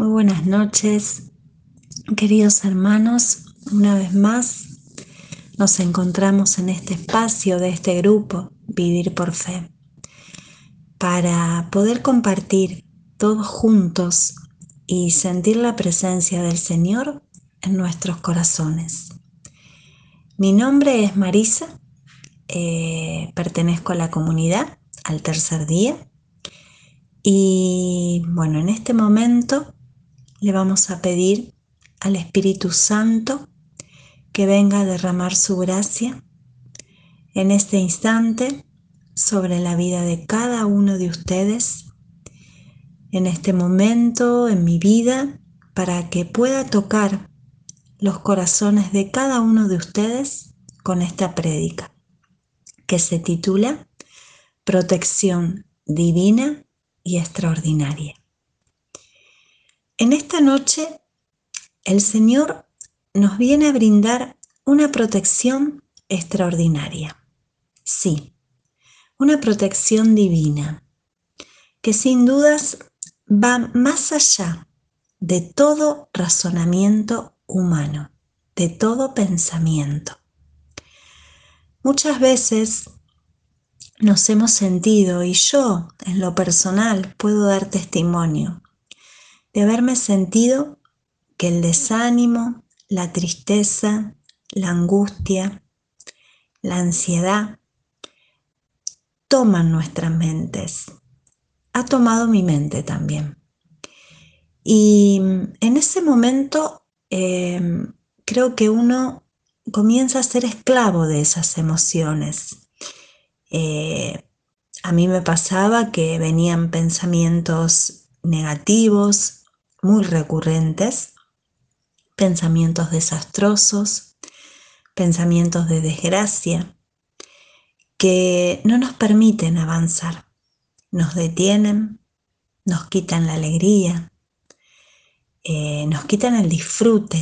Muy buenas noches, queridos hermanos. Una vez más nos encontramos en este espacio de este grupo, Vivir por Fe, para poder compartir todos juntos y sentir la presencia del Señor en nuestros corazones. Mi nombre es Marisa, eh, pertenezco a la comunidad, al tercer día, y bueno, en este momento le vamos a pedir al Espíritu Santo que venga a derramar su gracia en este instante sobre la vida de cada uno de ustedes, en este momento, en mi vida, para que pueda tocar los corazones de cada uno de ustedes con esta prédica, que se titula Protección Divina y Extraordinaria. En esta noche el Señor nos viene a brindar una protección extraordinaria. Sí, una protección divina que sin dudas va más allá de todo razonamiento humano, de todo pensamiento. Muchas veces nos hemos sentido, y yo en lo personal puedo dar testimonio, de haberme sentido que el desánimo, la tristeza, la angustia, la ansiedad toman nuestras mentes. Ha tomado mi mente también. Y en ese momento em, creo que uno comienza a ser esclavo de esas emociones. Eh, a mí me pasaba que venían pensamientos negativos, muy recurrentes, pensamientos desastrosos, pensamientos de desgracia, que no nos permiten avanzar, nos detienen, nos quitan la alegría, eh, nos quitan el disfrute.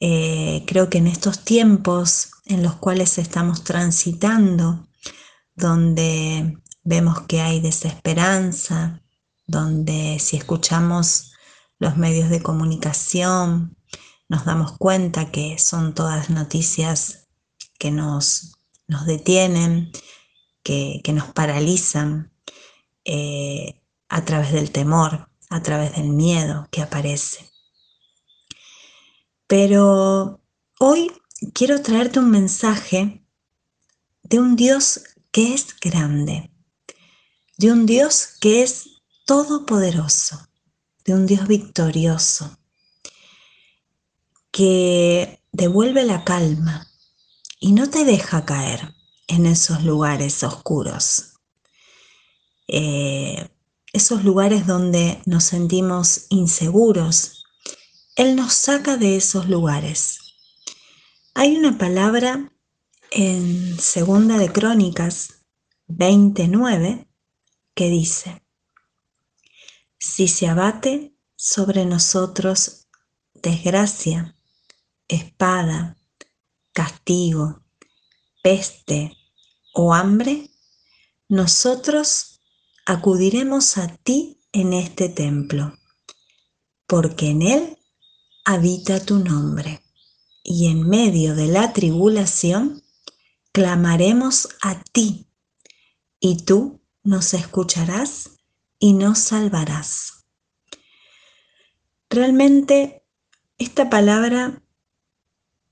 Eh, creo que en estos tiempos en los cuales estamos transitando, donde vemos que hay desesperanza, donde si escuchamos los medios de comunicación, nos damos cuenta que son todas noticias que nos, nos detienen, que, nos paralizan eh, a través del temor, a través del miedo que aparece. Pero hoy quiero traerte un mensaje de un Dios que es grande, de un Dios que es todopoderoso, de un Dios victorioso, que devuelve la calma y no te deja caer en esos lugares oscuros, eh, esos lugares donde nos sentimos inseguros. Él nos saca de esos lugares. Hay una palabra en Segunda de Crónicas 29 que dice, si se abate sobre nosotros desgracia, espada, castigo, peste o hambre, nosotros acudiremos a ti en este templo, porque en él habita tu nombre, y en medio de la tribulación clamaremos a ti, y tú nos escucharás y nos salvarás. Realmente esta palabra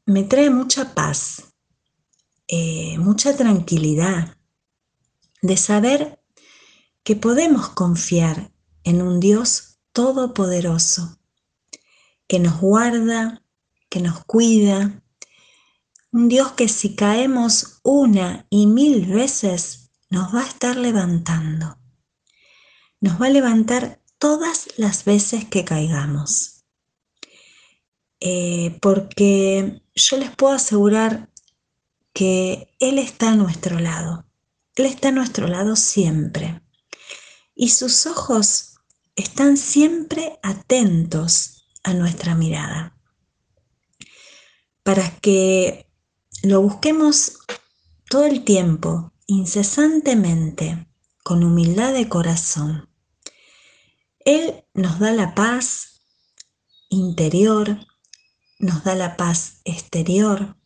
me trae mucha paz, eh, mucha tranquilidad de saber que podemos confiar en un Dios todopoderoso, que nos guarda, que nos cuida, un Dios que si caemos una y mil veces nos va a estar levantando nos va a levantar todas las veces que caigamos. Eh, porque yo les puedo asegurar que Él está a nuestro lado. Él está a nuestro lado siempre. Y sus ojos están siempre atentos a nuestra mirada. Para que lo busquemos todo el tiempo, incesantemente, con humildad de corazón Él nos da la paz interior, nos da la paz exterior,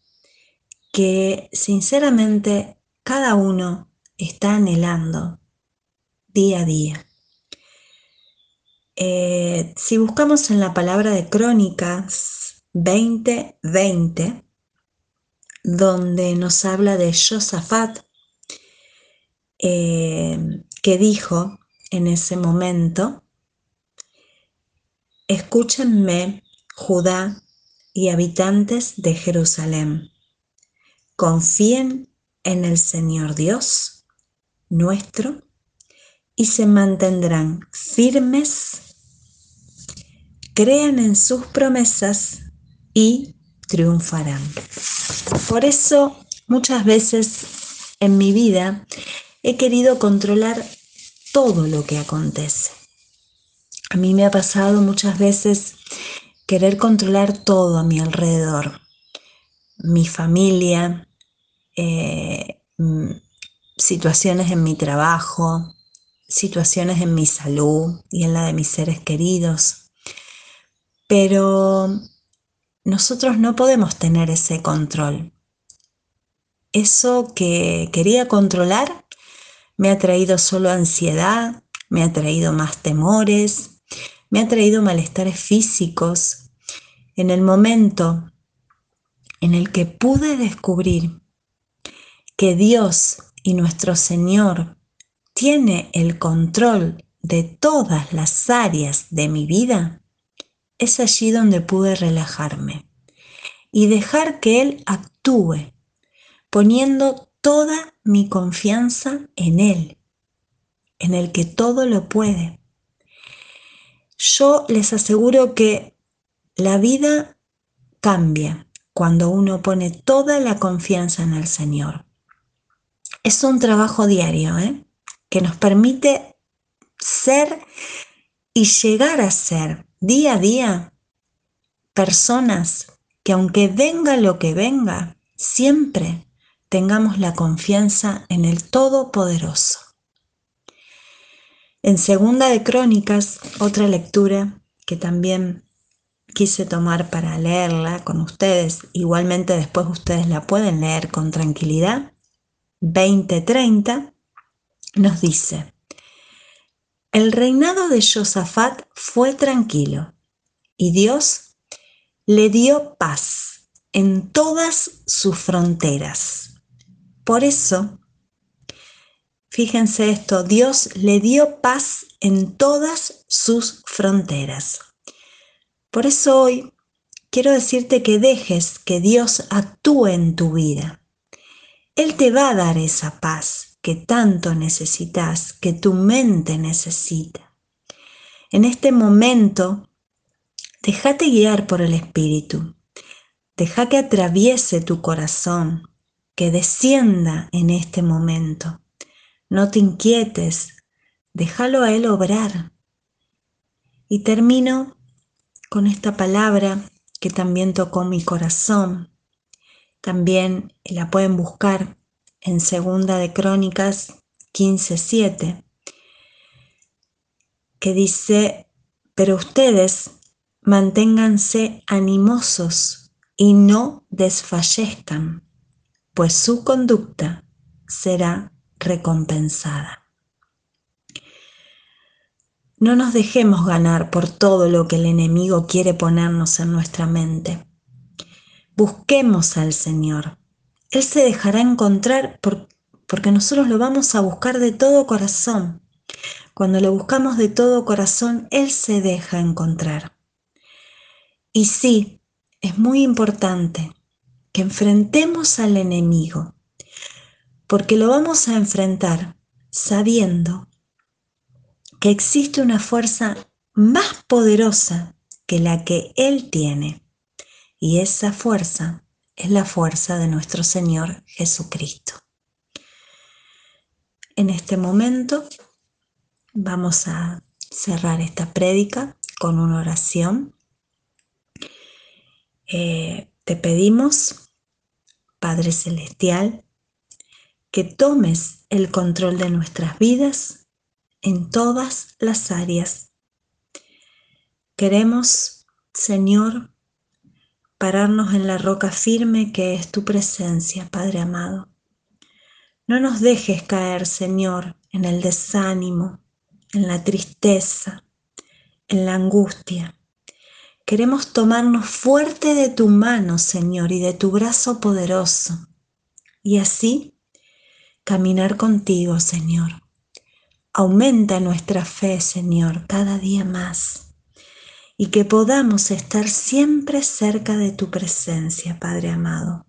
que sinceramente cada uno está anhelando día a día. Eh, si buscamos en la palabra de Crónicas 20:20, donde nos habla de Josafat, eh, que dijo en ese momento, escúchenme, Judá y habitantes de Jerusalén, confíen en el Señor Dios nuestro y se mantendrán firmes crean en sus promesas y triunfarán. Por eso muchas veces en mi vida he querido controlar todo lo que acontece. A mí me ha pasado muchas veces querer controlar todo a mi alrededor. Mi familia, eh, mm, situaciones en mi trabajo, situaciones en mi salud y en la de mis seres queridos. Pero nosotros no podemos tener ese control. Eso que quería controlar me ha traído solo ansiedad, me ha traído más temores, me ha traído malestares físicos. En el momento en el que pude descubrir que Dios y nuestro Señor tiene el control de todas las áreas de mi vida, es allí donde pude relajarme y dejar que Él actúe, poniendo toda mi confianza en Él, en el que todo lo puede. Yo les aseguro que la vida cambia cuando uno pone toda la confianza en el Señor. Es un trabajo diario ¿eh? que nos permite ser y llegar a ser día a día personas que aunque venga lo que venga, siempre tengamos la confianza en el Todopoderoso. En Segunda de Crónicas, otra lectura que también quise tomar para leerla con ustedes, igualmente después ustedes la pueden leer con tranquilidad, 2030, nos dice, el reinado de Josafat fue tranquilo y Dios le dio paz en todas sus fronteras. Por eso, fíjense esto, Dios le dio paz en todas sus fronteras. Por eso hoy quiero decirte que dejes que Dios actúe en tu vida. Él te va a dar esa paz que tanto necesitas, que tu mente necesita. En este momento, déjate guiar por el Espíritu. Deja que atraviese tu corazón, que descienda en este momento. No te inquietes, déjalo a Él obrar. Y termino con esta palabra que también tocó mi corazón. También la pueden buscar en Segunda de Crónicas 15:7, que dice, pero ustedes manténganse animosos y no desfallezcan, pues su conducta será recompensada. No nos dejemos ganar por todo lo que el enemigo quiere ponernos en nuestra mente. Busquemos al Señor él se dejará encontrar porque nosotros lo vamos a buscar de todo corazón. Cuando lo buscamos de todo corazón, Él se deja encontrar. Y sí, es muy importante que enfrentemos al enemigo, porque lo vamos a enfrentar sabiendo que existe una fuerza más poderosa que la que Él tiene. Y esa fuerza es la fuerza de nuestro Señor Jesucristo. En este momento vamos a cerrar esta prédica con una oración. Eh, te pedimos, Padre Celestial, que tomes el control de nuestras vidas en todas las áreas Queremos, Señor, pararnos en la roca firme que es tu presencia, Padre amado. No nos dejes caer, Señor, en el desánimo, en la tristeza, en la angustia. Queremos tomarnos fuerte de tu mano, Señor, y de tu brazo poderoso, y así caminar contigo, Señor. Aumenta nuestra fe, Señor, cada día más, y que podamos estar siempre cerca de tu presencia, Padre amado.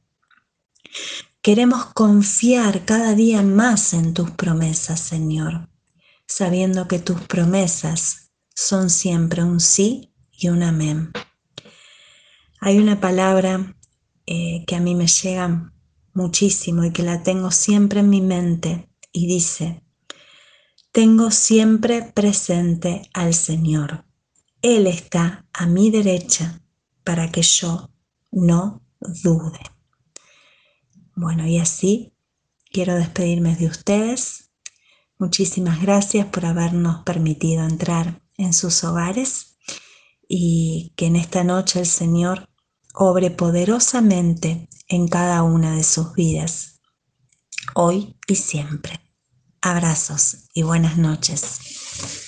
Queremos confiar cada día más en tus promesas, Señor, sabiendo que tus promesas son siempre un sí y un amén. Hay una palabra eh, que a mí me llega muchísimo y que la tengo siempre en mi mente y dice, tengo siempre presente al Señor. Él está a mi derecha para que yo no dude. Bueno, y así quiero despedirme de ustedes. Muchísimas gracias por habernos permitido entrar en sus hogares y que en esta noche el Señor obre poderosamente en cada una de sus vidas, hoy y siempre. Abrazos y buenas noches.